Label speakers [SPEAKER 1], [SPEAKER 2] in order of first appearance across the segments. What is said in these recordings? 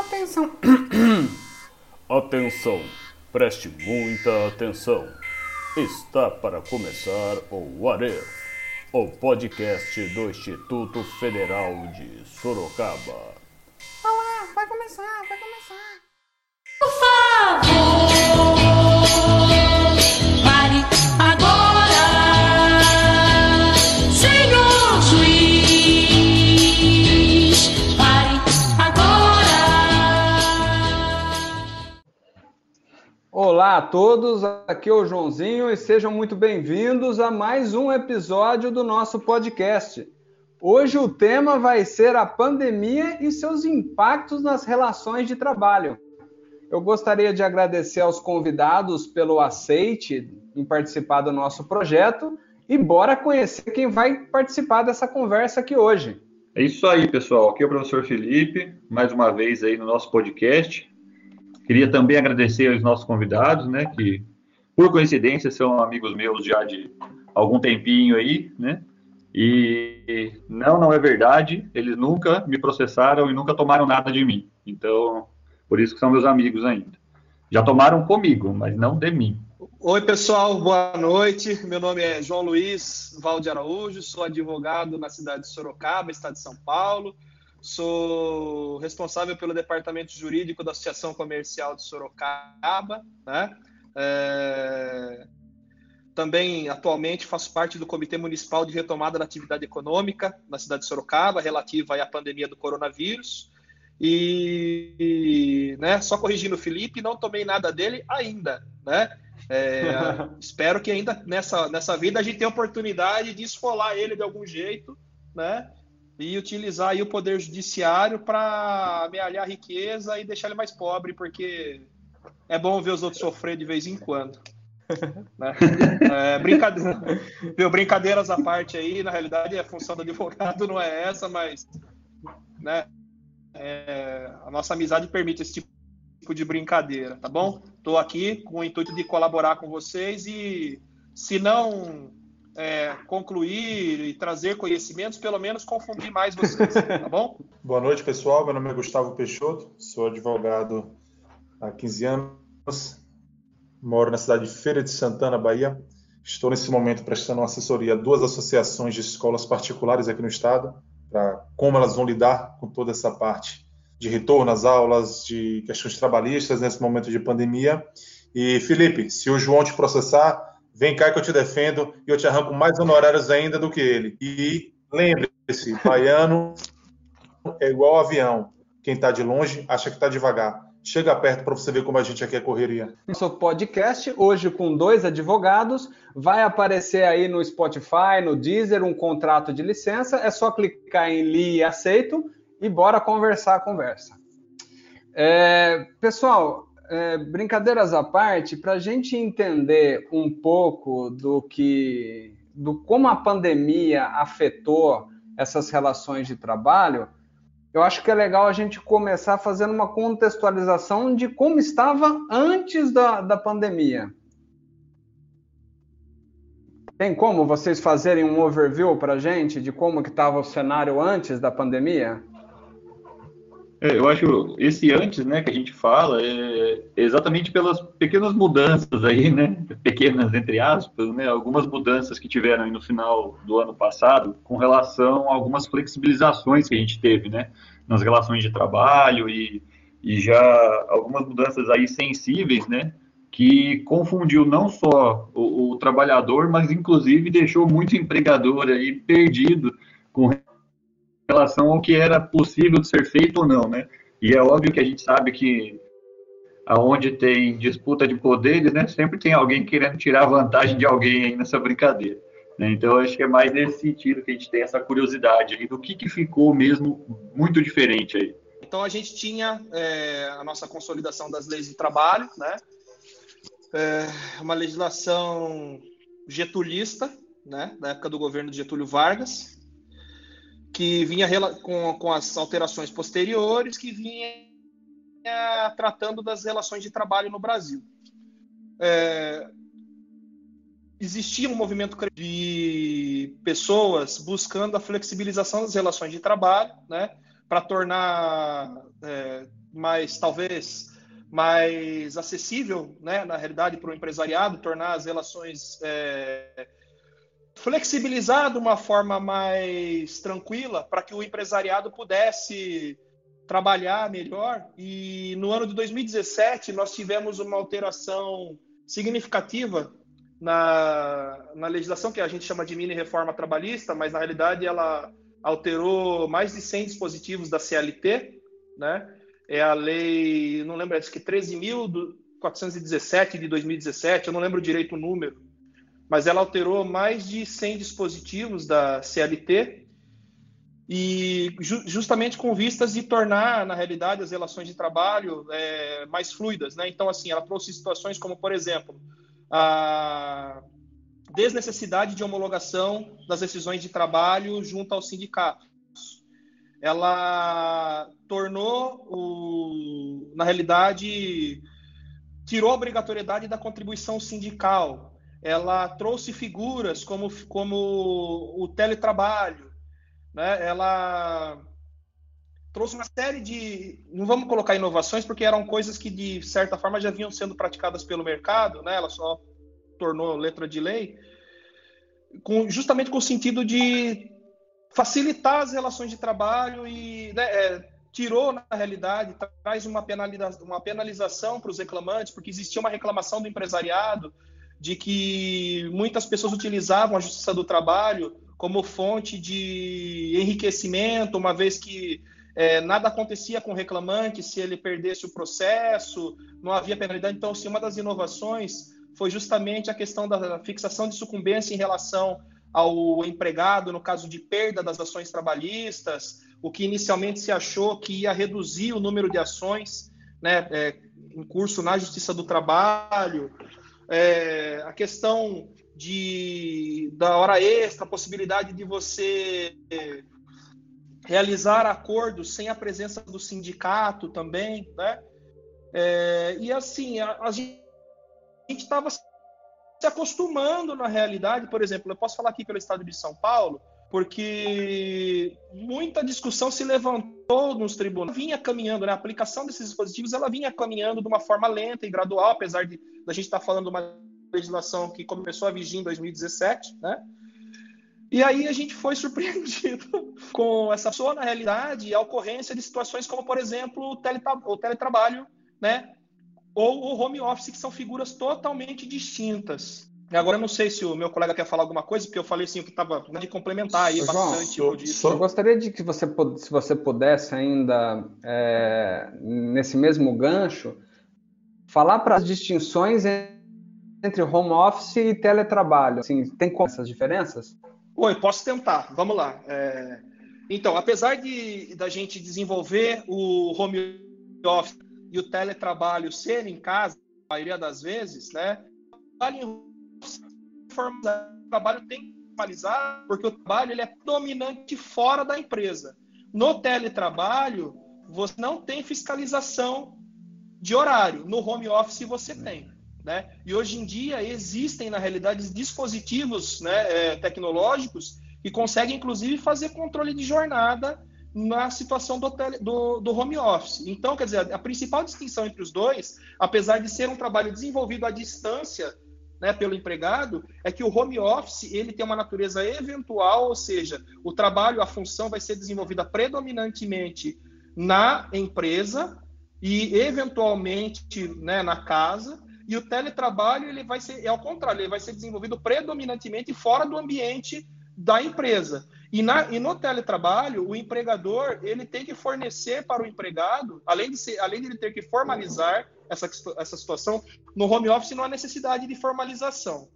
[SPEAKER 1] Atenção. atenção. Preste muita atenção. Está para começar o If, o podcast do Instituto Federal de Sorocaba.
[SPEAKER 2] A todos, aqui é o Joãozinho e sejam muito bem-vindos a mais um episódio do nosso podcast. Hoje o tema vai ser a pandemia e seus impactos nas relações de trabalho. Eu gostaria de agradecer aos convidados pelo aceite em participar do nosso projeto e bora conhecer quem vai participar dessa conversa aqui hoje.
[SPEAKER 3] É isso aí, pessoal. Aqui é o professor Felipe, mais uma vez aí no nosso podcast. Queria também agradecer aos nossos convidados, né, que por coincidência são amigos meus já de algum tempinho aí, né? E não, não é verdade. Eles nunca me processaram e nunca tomaram nada de mim. Então, por isso que são meus amigos ainda. Já tomaram comigo, mas não de mim.
[SPEAKER 4] Oi, pessoal, boa noite. Meu nome é João Luiz Valde Araújo, sou advogado na cidade de Sorocaba, estado de São Paulo. Sou responsável pelo departamento jurídico da Associação Comercial de Sorocaba, né? É... Também, atualmente, faço parte do Comitê Municipal de Retomada da Atividade Econômica na cidade de Sorocaba, relativa à pandemia do coronavírus. E, né, só corrigindo o Felipe, não tomei nada dele ainda, né? É, espero que ainda nessa, nessa vida a gente tenha oportunidade de esfolar ele de algum jeito, né? E utilizar aí o poder judiciário para amealhar a riqueza e deixar ele mais pobre, porque é bom ver os outros sofrer de vez em quando. né? é, brincadeira, viu, brincadeiras à parte aí, na realidade a função do advogado não é essa, mas né, é, a nossa amizade permite esse tipo de brincadeira, tá bom? Estou aqui com o intuito de colaborar com vocês e, se não é, concluir e trazer conhecimentos, pelo menos confundir mais vocês, tá bom?
[SPEAKER 5] Boa noite, pessoal. Meu nome é Gustavo Peixoto, sou advogado há 15 anos, moro na cidade de Feira de Santana, Bahia. Estou nesse momento prestando assessoria a duas associações de escolas particulares aqui no estado, para como elas vão lidar com toda essa parte de retorno às aulas, de questões trabalhistas nesse momento de pandemia. E Felipe, se o João te processar, vem cá que eu te defendo e eu te arranco mais honorários ainda do que ele. E lembre-se, baiano é igual avião. Quem está de longe acha que está devagar. Chega perto para você ver como a gente aqui é correria.
[SPEAKER 2] Nosso podcast, hoje com dois advogados, vai aparecer aí no Spotify, no Deezer, um contrato de licença. É só clicar em li e aceito e bora conversar a conversa. É, pessoal, é, brincadeiras à parte, para a gente entender um pouco do que, do como a pandemia afetou essas relações de trabalho, eu acho que é legal a gente começar fazendo uma contextualização de como estava antes da, da pandemia. Tem como vocês fazerem um overview para a gente de como que estava o cenário antes da pandemia?
[SPEAKER 3] É, eu acho esse antes, né, que a gente fala, é exatamente pelas pequenas mudanças aí, né, pequenas entre aspas, né, algumas mudanças que tiveram aí no final do ano passado com relação a algumas flexibilizações que a gente teve, né, nas relações de trabalho e, e já algumas mudanças aí sensíveis, né, que confundiu não só o, o trabalhador, mas inclusive deixou muito empregador aí perdido com relação ao que era possível de ser feito ou não, né? E é óbvio que a gente sabe que aonde tem disputa de poderes, né, sempre tem alguém querendo tirar vantagem de alguém aí nessa brincadeira. Né? Então, acho que é mais nesse sentido que a gente tem essa curiosidade aí do que, que ficou mesmo muito diferente aí.
[SPEAKER 4] Então, a gente tinha é, a nossa consolidação das leis de trabalho, né? É, uma legislação getulista, né, da época do governo de Getúlio Vargas, que vinha com, com as alterações posteriores, que vinha tratando das relações de trabalho no Brasil. É, existia um movimento de pessoas buscando a flexibilização das relações de trabalho, né, para tornar é, mais talvez mais acessível, né, na realidade, para o empresariado, tornar as relações é, flexibilizar de uma forma mais tranquila para que o empresariado pudesse trabalhar melhor. E no ano de 2017 nós tivemos uma alteração significativa na, na legislação que a gente chama de mini reforma trabalhista, mas na realidade ela alterou mais de 100 dispositivos da CLT, né? É a lei, não lembro, acho que 13.417 de 2017, eu não lembro direito o número, mas ela alterou mais de 100 dispositivos da CLT e ju justamente com vistas de tornar, na realidade, as relações de trabalho é, mais fluidas. Né? Então, assim, ela trouxe situações como, por exemplo, a desnecessidade de homologação das decisões de trabalho junto aos sindicatos. Ela tornou, o, na realidade, tirou a obrigatoriedade da contribuição sindical, ela trouxe figuras como, como o teletrabalho, né? ela trouxe uma série de, não vamos colocar inovações, porque eram coisas que, de certa forma, já vinham sendo praticadas pelo mercado, né? ela só tornou letra de lei, com, justamente com o sentido de facilitar as relações de trabalho e né, é, tirou, na realidade, traz uma, uma penalização para os reclamantes, porque existia uma reclamação do empresariado de que muitas pessoas utilizavam a justiça do trabalho como fonte de enriquecimento, uma vez que é, nada acontecia com o reclamante se ele perdesse o processo, não havia penalidade. Então, assim, uma das inovações foi justamente a questão da fixação de sucumbência em relação ao empregado, no caso de perda das ações trabalhistas, o que inicialmente se achou que ia reduzir o número de ações né, é, em curso na Justiça do Trabalho, é, a questão de, da hora extra, a possibilidade de você realizar acordos sem a presença do sindicato também, né? É, e assim, a, a gente estava se acostumando na realidade, por exemplo, eu posso falar aqui pelo estado de São Paulo, porque muita discussão se levantou nos tribunais, vinha caminhando, né? a aplicação desses dispositivos ela vinha caminhando de uma forma lenta e gradual, apesar de da gente estar tá falando de uma legislação que começou a vigir em 2017, né? E aí a gente foi surpreendido com essa pessoa, na realidade, e a ocorrência de situações como, por exemplo, o, teletra o teletrabalho, né? Ou o home office, que são figuras totalmente distintas. Agora, eu não sei se o meu colega quer falar alguma coisa, porque eu falei assim, o que estava de complementar aí João, bastante.
[SPEAKER 2] Eu, eu gostaria de que você, se você pudesse ainda, é, nesse mesmo gancho, falar para as distinções entre home office e teletrabalho. Assim, tem como essas diferenças?
[SPEAKER 4] Oi, posso tentar. Vamos lá. É... Então, apesar de da gente desenvolver o home office e o teletrabalho ser em casa, a maioria das vezes, né? O trabalho tem que formalizar, porque o trabalho ele é dominante fora da empresa. No teletrabalho, você não tem fiscalização de horário. No home office você tem. Né? E hoje em dia existem, na realidade, dispositivos né, é, tecnológicos que conseguem, inclusive, fazer controle de jornada na situação do, tele, do, do, home office. Então, quer dizer, a principal distinção entre os dois, apesar de ser um trabalho desenvolvido à distância né, pelo empregado, é que o home office ele tem uma natureza eventual, ou seja, o trabalho, a função vai ser desenvolvida predominantemente na empresa, e eventualmente né, na casa. E o teletrabalho ele vai ser, é ao contrário, ele vai ser desenvolvido predominantemente fora do ambiente da empresa. E, na, e no teletrabalho, o empregador ele tem que fornecer para o empregado, além de, ser, além de ele ter que formalizar essa, essa situação, no home office não há necessidade de formalização.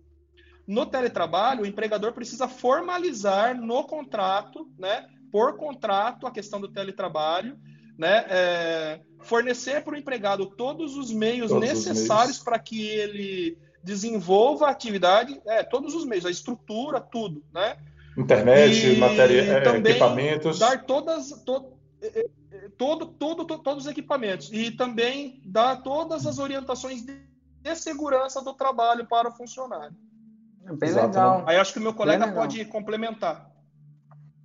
[SPEAKER 4] No teletrabalho, o empregador precisa formalizar no contrato, né, por contrato, a questão do teletrabalho, né, é, fornecer para o empregado todos os meios todos necessários para que ele desenvolva a atividade, é, todos os meios, a estrutura, tudo, né?
[SPEAKER 5] Internet, e matéria, é, equipamentos.
[SPEAKER 4] Dar todas, to, é, é, todo, todo, to, todos os equipamentos e também dar todas as orientações de, segurança do trabalho para o funcionário.
[SPEAKER 2] É bem Exato, legal.
[SPEAKER 4] Aí acho que o meu colega pode complementar.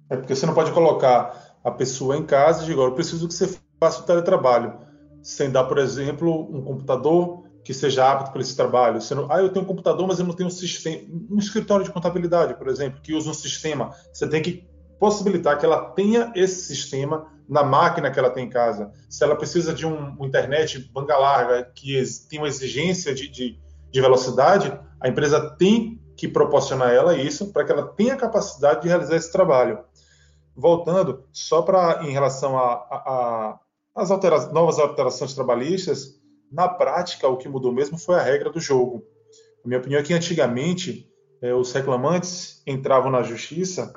[SPEAKER 5] É porque você não pode colocar a pessoa em casa e dizer, eu preciso que você faça o teletrabalho. sem dar, por exemplo, um computador que seja apto para esse trabalho. Não, ah, eu tenho um computador, mas eu não tenho um sistema, um escritório de contabilidade, por exemplo, que usa um sistema. Você tem que possibilitar que ela tenha esse sistema na máquina que ela tem em casa. Se ela precisa de um, internet banda larga que tem uma exigência de, de, de velocidade, a empresa tem que proporcionar a ela isso para que ela tenha capacidade de realizar esse trabalho. Voltando, só para em relação às novas alterações trabalhistas, na prática o que mudou mesmo foi a regra do jogo. A minha opinião é que antigamente é, os reclamantes entravam na justiça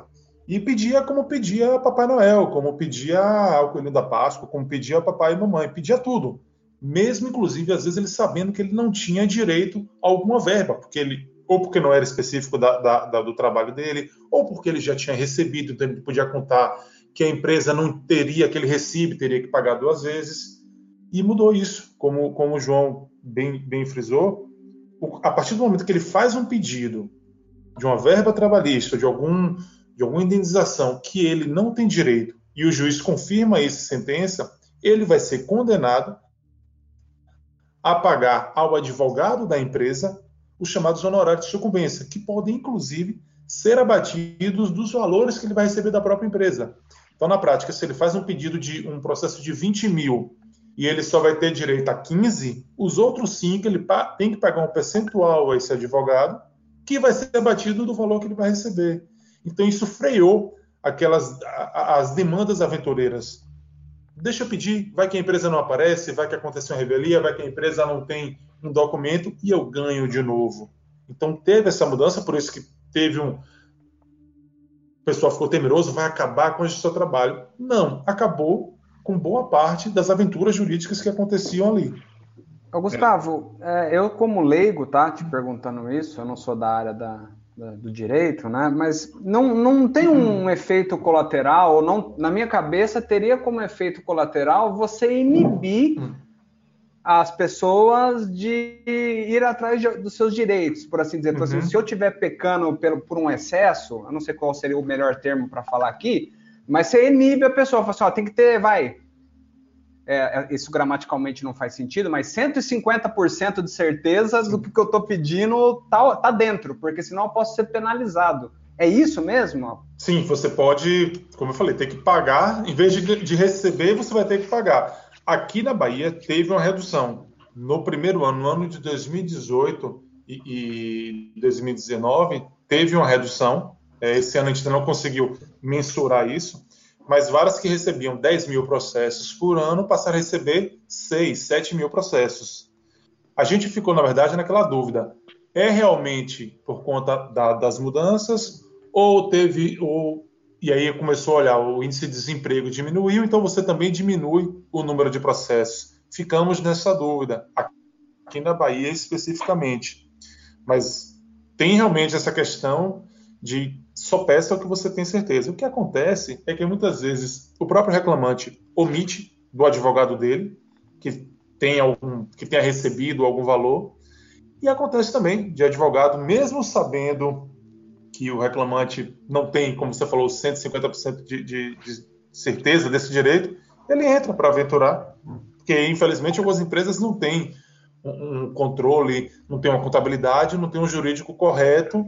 [SPEAKER 5] e pedia como pedia Papai Noel, como pedia ao Coelho da Páscoa, como pedia papai e mamãe, pedia tudo. Mesmo, inclusive, às vezes ele sabendo que ele não tinha direito a alguma verba, porque ele ou porque não era específico da, da, da, do trabalho dele, ou porque ele já tinha recebido, então ele podia contar que a empresa não teria aquele recibo, teria que pagar duas vezes. E mudou isso, como, como o João bem, bem frisou. A partir do momento que ele faz um pedido de uma verba trabalhista, de algum de alguma indenização que ele não tem direito e o juiz confirma essa sentença, ele vai ser condenado a pagar ao advogado da empresa os chamados honorários de sucumbência, que podem, inclusive, ser abatidos dos valores que ele vai receber da própria empresa. Então, na prática, se ele faz um pedido de um processo de 20 mil e ele só vai ter direito a 15, os outros 5 ele tem que pagar um percentual a esse advogado, que vai ser abatido do valor que ele vai receber. Então isso freou aquelas as demandas aventureiras. Deixa eu pedir, vai que a empresa não aparece, vai que aconteceu uma revelia, vai que a empresa não tem um documento e eu ganho de novo. Então teve essa mudança, por isso que teve um o pessoal ficou temeroso, vai acabar com o seu trabalho. Não, acabou com boa parte das aventuras jurídicas que aconteciam ali.
[SPEAKER 2] Gustavo, é, eu como leigo, tá, te perguntando isso, eu não sou da área da, do direito, né? Mas não, não tem um uhum. efeito colateral, ou não, na minha cabeça teria como efeito colateral você inibir uhum. as pessoas de ir atrás de, dos seus direitos, por assim dizer. Então, assim, uhum. se eu estiver pecando por, por um excesso, eu não sei qual seria o melhor termo para falar aqui, mas você inibe a pessoa, fala assim, ó, tem que ter, vai, é, é, isso gramaticalmente não faz sentido, mas 150% de certeza do que eu estou pedindo tá, tá dentro, porque senão eu posso ser penalizado. É isso mesmo?
[SPEAKER 5] Sim, você pode, como eu falei, ter que pagar, em vez de, de receber, você vai ter que pagar. Aqui na Bahia teve uma redução. No primeiro ano, no ano de 2018 e, e 2019, teve uma redução. É, esse ano a gente não conseguiu mensurar isso, mas várias que recebiam 10 mil processos por ano passaram a receber 6, 7 mil processos. A gente ficou, na verdade, naquela dúvida: é realmente por conta da, das mudanças ou teve. Ou, e aí começou a olhar, o índice de desemprego diminuiu, então você também diminui o número de processos. Ficamos nessa dúvida, aqui na Bahia especificamente. Mas tem realmente essa questão de só peça o que você tem certeza. O que acontece é que muitas vezes o próprio reclamante omite do advogado dele que tem algum que tenha recebido algum valor e acontece também de advogado mesmo sabendo que o reclamante não tem, como você falou, 150% de, de, de certeza desse direito, ele entra para aventurar, porque infelizmente algumas empresas não têm um controle, não tem uma contabilidade, não tem um jurídico correto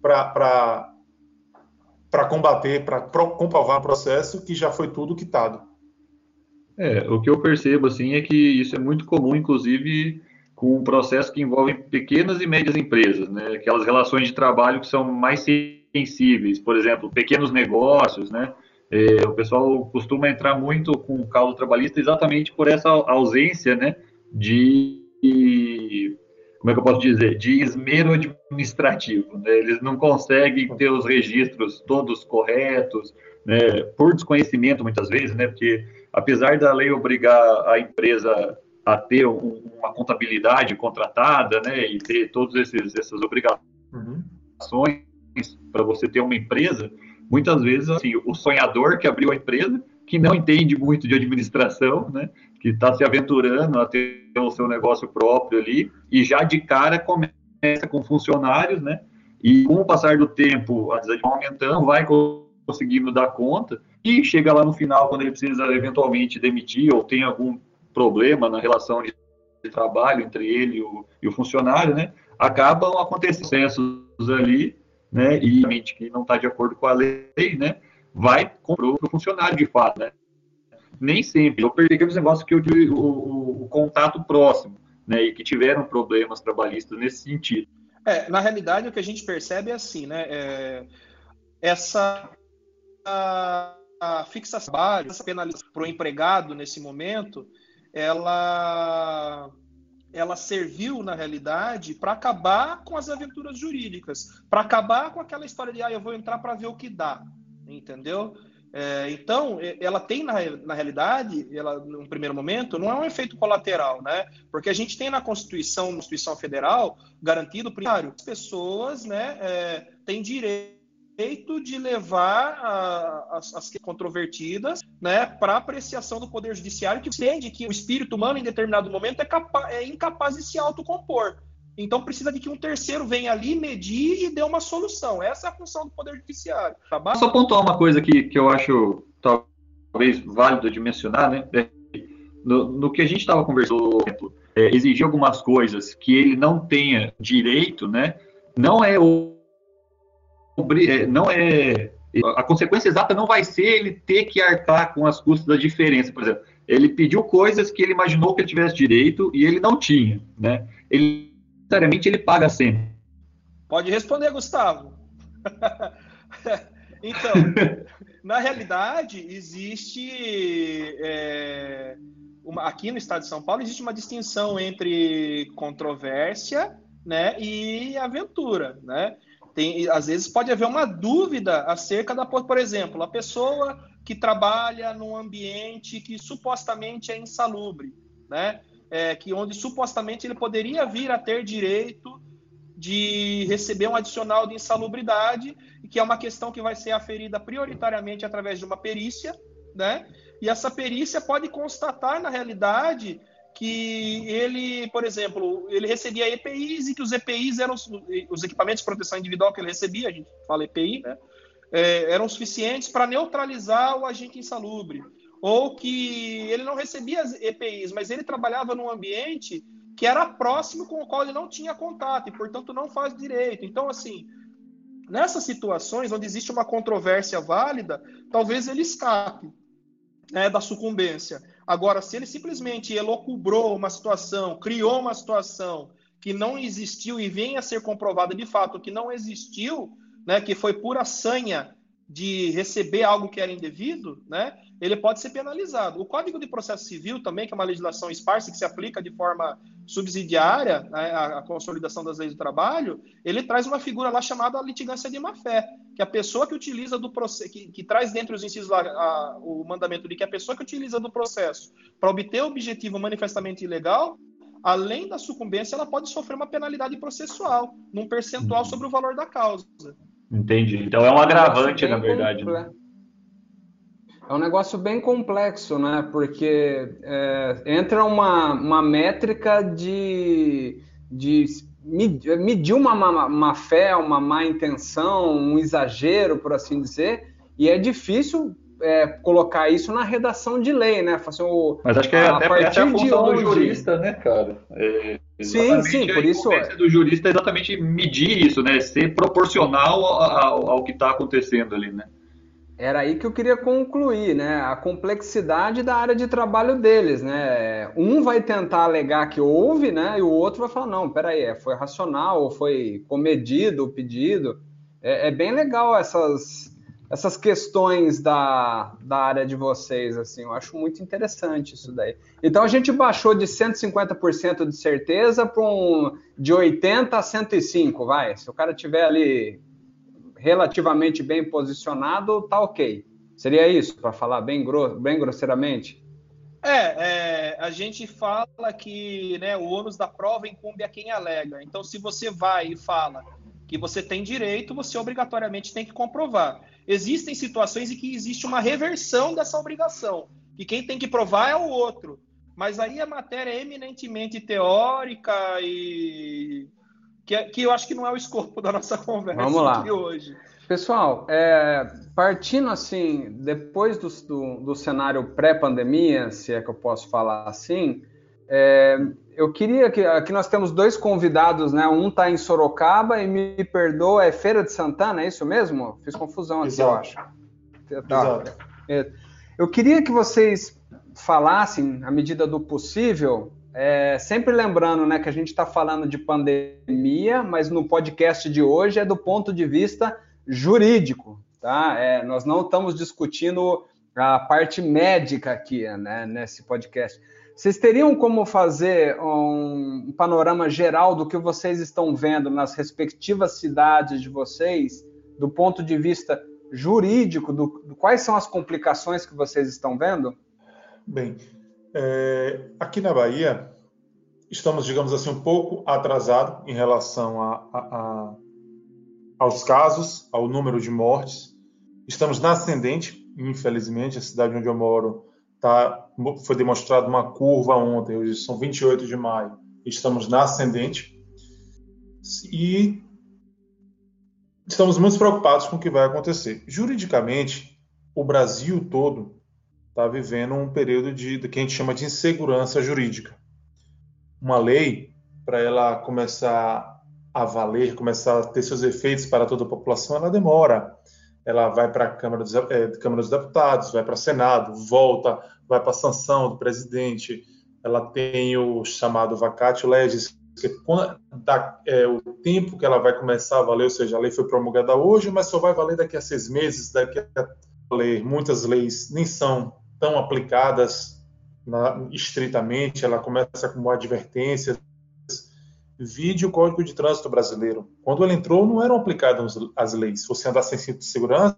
[SPEAKER 5] para combater, para comprovar o processo que já foi tudo quitado.
[SPEAKER 3] É, o que eu percebo assim é que isso é muito comum, inclusive com um processo que envolve pequenas e médias empresas, né? Aquelas relações de trabalho que são mais sensíveis, por exemplo, pequenos negócios, né? É, o pessoal costuma entrar muito com o caldo trabalhista exatamente por essa ausência, né? De como é que eu posso dizer, de esmero administrativo. Né? Eles não conseguem ter os registros todos corretos, né? por desconhecimento muitas vezes, né? porque apesar da lei obrigar a empresa a ter um, uma contabilidade contratada né? e ter todas essas obrigações uhum. para você ter uma empresa, muitas vezes assim, o sonhador que abriu a empresa, que não entende muito de administração, né? que está se aventurando a ter o seu negócio próprio ali, e já de cara começa com funcionários, né? E com o passar do tempo, a desanimação aumentando, vai conseguindo dar conta, e chega lá no final, quando ele precisa eventualmente demitir, ou tem algum problema na relação de trabalho entre ele e o, e o funcionário, né, acabam acontecendo processos ali, né, e que não está de acordo com a lei, né, vai para o funcionário de fato, né. Nem sempre. Eu perdi aqueles negócios que eu digo, o, o, o contato próximo, né, e que tiveram problemas trabalhistas nesse sentido.
[SPEAKER 4] É, na realidade, o que a gente percebe é assim, né? É, essa a, a fixação trabalho, essa penalização para o empregado nesse momento, ela ela serviu, na realidade, para acabar com as aventuras jurídicas, para acabar com aquela história de, ah, eu vou entrar para ver o que dá, entendeu? É, então, ela tem, na, na realidade, ela, num primeiro momento, não é um efeito colateral, né? Porque a gente tem na Constituição, na Constituição Federal, garantido, primário, as pessoas né, é, têm direito de levar a, as, as, controvertidas né, para apreciação do Poder Judiciário, que entende que o espírito humano, em determinado momento, é, é incapaz de se autocompor. Então precisa de que um terceiro venha ali, medir e dê uma solução. Essa é a função do Poder Judiciário.
[SPEAKER 3] Tá Só pontuar uma coisa que, que eu acho talvez válido de mencionar, né? É, no, no que a gente estava conversando, é, exigir algumas coisas que ele não tenha direito, né? Não é o é, não é a consequência exata não vai ser ele ter que arcar com as custas da diferença, por exemplo. Ele pediu coisas que ele imaginou que ele tivesse direito e ele não tinha, né? Ele necessariamente ele paga sempre.
[SPEAKER 4] Pode responder, Gustavo. então, na realidade, existe é, uma, aqui no Estado de São Paulo existe uma distinção entre controvérsia, né, e aventura, né? Tem, às vezes pode haver uma dúvida acerca da, por exemplo, a pessoa que trabalha num ambiente que supostamente é insalubre, né? É, que onde supostamente ele poderia vir a ter direito de receber um adicional de insalubridade, que é uma questão que vai ser aferida prioritariamente através de uma perícia, né? E essa perícia pode constatar, na realidade, que ele, por exemplo, ele recebia EPIs e que os EPIs eram os equipamentos de proteção individual que ele recebia, a gente fala EPI, né? É, eram suficientes para neutralizar o agente insalubre. Ou que ele não recebia as EPIs, mas ele trabalhava num ambiente que era próximo com o qual ele não tinha contato e, portanto, não faz direito. Então, assim, nessas situações onde existe uma controvérsia válida, talvez ele escape né, da sucumbência. Agora, se ele simplesmente elocubrou uma situação, criou uma situação que não existiu e venha a ser comprovada de fato que não existiu, né, que foi pura sanha de receber algo que era indevido, né, ele pode ser penalizado. O Código de Processo Civil também, que é uma legislação esparsa que se aplica de forma subsidiária né, à consolidação das leis do trabalho, ele traz uma figura lá chamada litigância de má-fé, que a pessoa que utiliza do processo, que, que, traz dentro os incisos lá a, o mandamento de que a pessoa que utiliza do processo para obter o objetivo manifestamente ilegal, além da sucumbência, ela pode sofrer uma penalidade processual, num percentual uhum. sobre o valor da causa.
[SPEAKER 3] Entendi. Então é um agravante, na verdade. Né?
[SPEAKER 2] É um negócio bem complexo, né? Porque é, entra uma, uma métrica de, de medir uma má, uma fé, uma má intenção, um exagero, por assim dizer, e é difícil é, colocar isso na redação de lei, né?
[SPEAKER 3] O, Mas acho que é até, até a função hoje... do jurista, né, cara?
[SPEAKER 2] É, sim, sim, por isso.
[SPEAKER 3] A do jurista é exatamente medir isso, né? Ser proporcional ao, ao que está acontecendo ali, né?
[SPEAKER 2] Era aí que eu queria concluir, né? A complexidade da área de trabalho deles, né? Um vai tentar alegar que houve, né? E o outro vai falar, não, peraí, é, foi racional, foi comedido o pedido. É, é, bem legal essas, essas questões da, da área de vocês, assim, eu acho muito interessante isso daí. Então a gente baixou de 150% de certeza para um de 80 a 105, vai. Se o cara tiver ali relativamente bem posicionado, tá ok. Seria isso, para falar bem, gro bem grosseiramente?
[SPEAKER 4] É, é, a gente fala que né, o ônus da prova incumbe a quem alega. Então, se você vai e fala que você tem direito, você obrigatoriamente tem que comprovar. Existem situações em que existe uma reversão dessa obrigação, que quem tem que provar é o outro. Mas aí a matéria é eminentemente teórica e que, que eu acho que não é o escopo da nossa conversa
[SPEAKER 2] Vamos lá.
[SPEAKER 4] hoje.
[SPEAKER 2] Pessoal, é, partindo assim, depois do, do, do cenário pré-pandemia, se é que eu posso falar assim, é, eu queria que aqui nós temos dois convidados, né? Um está em Sorocaba e me perdoa, é Feira de Santana, é isso mesmo? Fiz confusão aqui,
[SPEAKER 5] Exato.
[SPEAKER 2] eu acho. Tá. É, eu queria que vocês falassem, à medida do possível, é, sempre lembrando né, que a gente está falando de pandemia, mas no podcast de hoje é do ponto de vista jurídico. Tá? É, nós não estamos discutindo a parte médica aqui né, nesse podcast. Vocês teriam como fazer um panorama geral do que vocês estão vendo nas respectivas cidades de vocês, do ponto de vista jurídico, do, do quais são as complicações que vocês estão vendo?
[SPEAKER 5] Bem, é, aqui na Bahia, estamos, digamos assim, um pouco atrasados em relação a, a, a, aos casos, ao número de mortes. Estamos na ascendente, infelizmente, a cidade onde eu moro tá, foi demonstrada uma curva ontem, hoje são 28 de maio, estamos na ascendente. E estamos muito preocupados com o que vai acontecer. Juridicamente, o Brasil todo está vivendo um período de, de que a gente chama de insegurança jurídica. Uma lei, para ela começar a valer, começar a ter seus efeitos para toda a população, ela demora. Ela vai para a Câmara é, Câmara dos Deputados, vai para o Senado, volta, vai para a sanção do presidente. Ela tem o chamado vacatio legis, que quando, da, é, o tempo que ela vai começar a valer, ou seja, a lei foi promulgada hoje, mas só vai valer daqui a seis meses, daqui a. Muitas leis nem são tão aplicadas na, estritamente, ela começa como advertências. Vide o Código de Trânsito Brasileiro. Quando ele entrou, não eram aplicadas as leis. Se você andar sem cinto de segurança,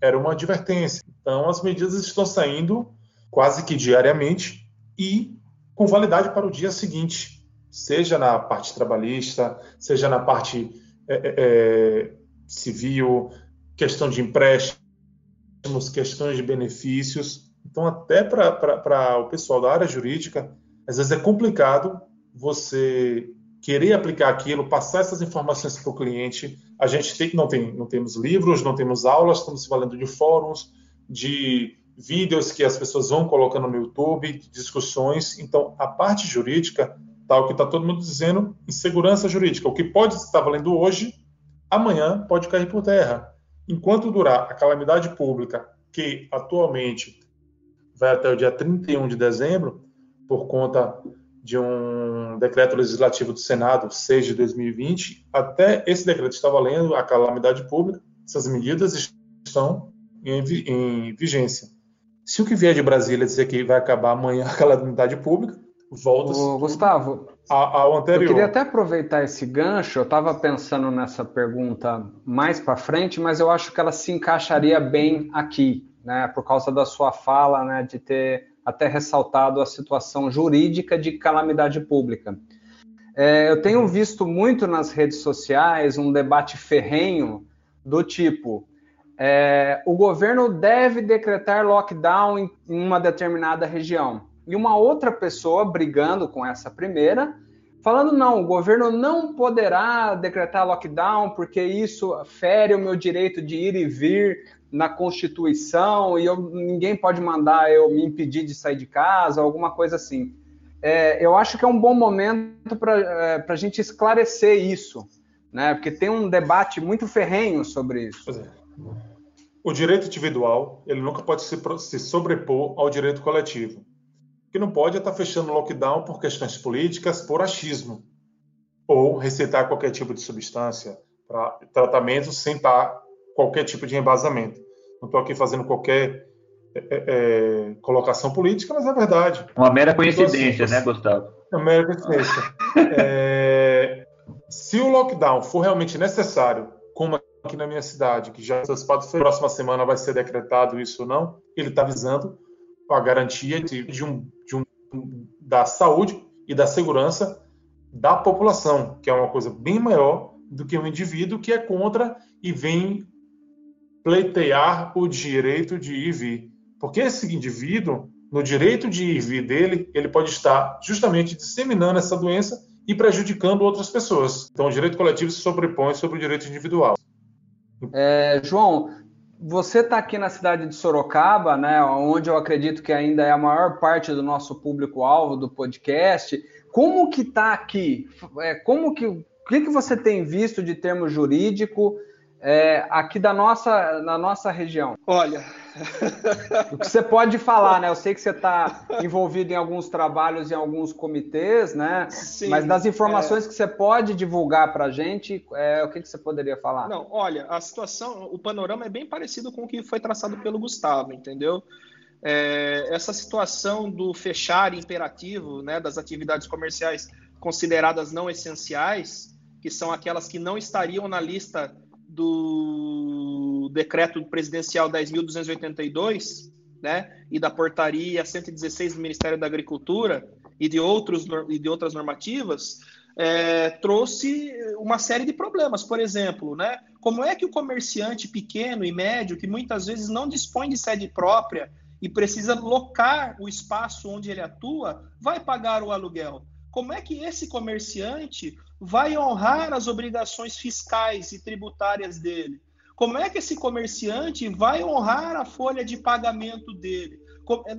[SPEAKER 5] era uma advertência. Então, as medidas estão saindo quase que diariamente e com validade para o dia seguinte, seja na parte trabalhista, seja na parte é, é, é civil, questão de empréstimos, questões de benefícios. Então, até para o pessoal da área jurídica, às vezes é complicado você querer aplicar aquilo, passar essas informações para o cliente. A gente tem, não, tem, não temos livros, não temos aulas, estamos valendo de fóruns, de vídeos que as pessoas vão colocando no YouTube, discussões. Então, a parte jurídica, tal tá, que está todo mundo dizendo, insegurança jurídica. O que pode estar valendo hoje, amanhã pode cair por terra. Enquanto durar a calamidade pública, que atualmente vai até o dia 31 de dezembro, por conta de um decreto legislativo do Senado 6 de 2020, até esse decreto está valendo a calamidade pública, essas medidas estão em, em vigência. Se o que vier de Brasília dizer que vai acabar amanhã a calamidade pública, volta
[SPEAKER 2] Gustavo,
[SPEAKER 5] ao anterior.
[SPEAKER 2] Eu queria até aproveitar esse gancho. Eu estava pensando nessa pergunta mais para frente, mas eu acho que ela se encaixaria bem aqui, né? Por causa da sua fala, né? De ter até ressaltado a situação jurídica de calamidade pública. É, eu tenho visto muito nas redes sociais um debate ferrenho do tipo: é, o governo deve decretar lockdown em, uma determinada região e uma outra pessoa brigando com essa primeira, falando não, o governo não poderá decretar lockdown porque isso fere o meu direito de ir e vir na Constituição e eu, ninguém pode mandar eu me impedir de sair de casa, alguma coisa assim. É, eu acho que é um bom momento para é, a gente esclarecer isso, né? Porque tem um debate muito ferrenho sobre isso.
[SPEAKER 5] É. O direito individual ele nunca pode se, se sobrepor ao direito coletivo que não pode é estar fechando o lockdown por questões políticas, por achismo, ou receitar qualquer tipo de substância para tratamento sem estar qualquer tipo de embasamento. Não estou aqui fazendo qualquer é, é, é, colocação política, mas é verdade.
[SPEAKER 3] Uma mera coincidência, assim, né, Gustavo?
[SPEAKER 5] É uma mera coincidência. é, se o lockdown for realmente necessário, como aqui na minha cidade, que já antecipado foi, próxima semana vai ser decretado isso ou não, ele está visando a garantia de, de, um, de um, da saúde e da segurança da população, que é uma coisa bem maior do que um indivíduo que é contra e vem pleitear o direito de ir e vir. Porque esse indivíduo, no direito de ir e vir dele, ele pode estar justamente disseminando essa doença e prejudicando outras pessoas. Então, o direito coletivo se sobrepõe sobre o direito individual.
[SPEAKER 2] É, João, você está aqui na cidade de Sorocaba, né, onde eu acredito que ainda é a maior parte do nosso público-alvo do podcast. Como que está aqui? É, como que, o que, que você tem visto de termo jurídico é, aqui da nossa, na nossa região?
[SPEAKER 4] Olha,
[SPEAKER 2] O que você pode falar, né? Eu sei que você está envolvido em alguns trabalhos, em alguns comitês, né?
[SPEAKER 4] Sim,
[SPEAKER 2] Mas das informações que você pode divulgar para a gente, é, o que, que você poderia falar?
[SPEAKER 4] Não, olha, a situação, o panorama é bem parecido com o que foi traçado pelo Gustavo, entendeu? É, essa situação do fechar imperativo né, das atividades comerciais consideradas não essenciais, que são aquelas que não estariam na lista do decreto presidencial 10.282, né, e da portaria 116 do Ministério da Agricultura e de, outros, e de outras normativas, é, trouxe uma série de problemas. Por exemplo, né, como é que o comerciante pequeno e médio, que muitas vezes não dispõe de sede própria e precisa locar o espaço onde ele atua, vai pagar o aluguel? Como é que esse comerciante vai honrar as obrigações fiscais e tributárias dele? Como é que esse comerciante vai honrar a folha de pagamento dele?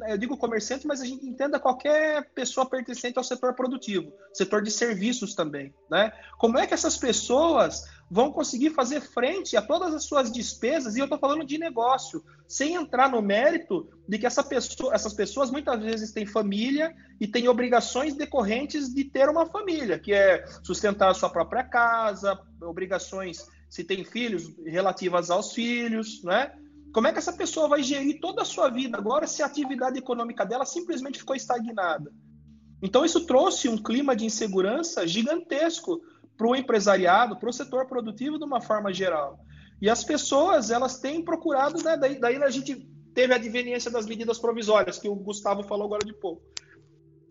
[SPEAKER 4] Eu digo comerciante, mas a gente entenda qualquer pessoa pertencente ao setor produtivo, setor de serviços também, né? Como é que essas pessoas vão conseguir fazer frente a todas as suas despesas, e eu estou falando de negócio, sem entrar no mérito de que essa pessoa, essas pessoas muitas vezes têm família e têm obrigações decorrentes de ter uma família, que é sustentar a sua própria casa, obrigações, se tem filhos, relativas aos filhos, né? Como é que essa pessoa vai gerir toda a sua vida agora se a atividade econômica dela simplesmente ficou estagnada? Então, isso trouxe um clima de insegurança gigantesco para o empresariado, para o setor produtivo de uma forma geral. E as pessoas, elas têm procurado, né, daí, daí a gente teve a adveniência das medidas provisórias, que o Gustavo falou agora de pouco.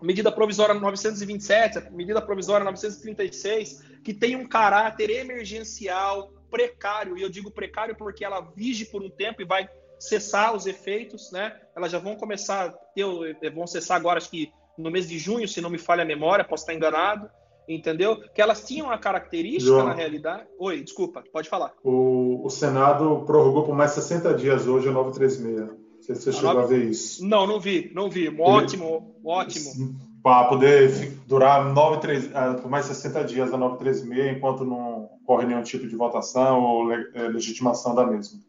[SPEAKER 4] Medida provisória 927, medida provisória 936, que tem um caráter emergencial, precário, e eu digo precário porque ela vige por um tempo e vai cessar os efeitos, né? Elas já vão começar, ter, vão cessar agora, acho que no mês de junho, se não me falha a memória, posso estar enganado entendeu? Que elas tinham a característica, João, na realidade. Oi, desculpa, pode falar.
[SPEAKER 5] O, o Senado prorrogou por mais 60 dias hoje a 936. Não sei se você a chegou 9... a ver isso.
[SPEAKER 4] Não, não vi, não vi. Ótimo, Ele... ótimo.
[SPEAKER 5] Para poder durar 93, ah, por mais 60 dias a 936, enquanto não ocorre nenhum tipo de votação ou eh, legitimação da mesma.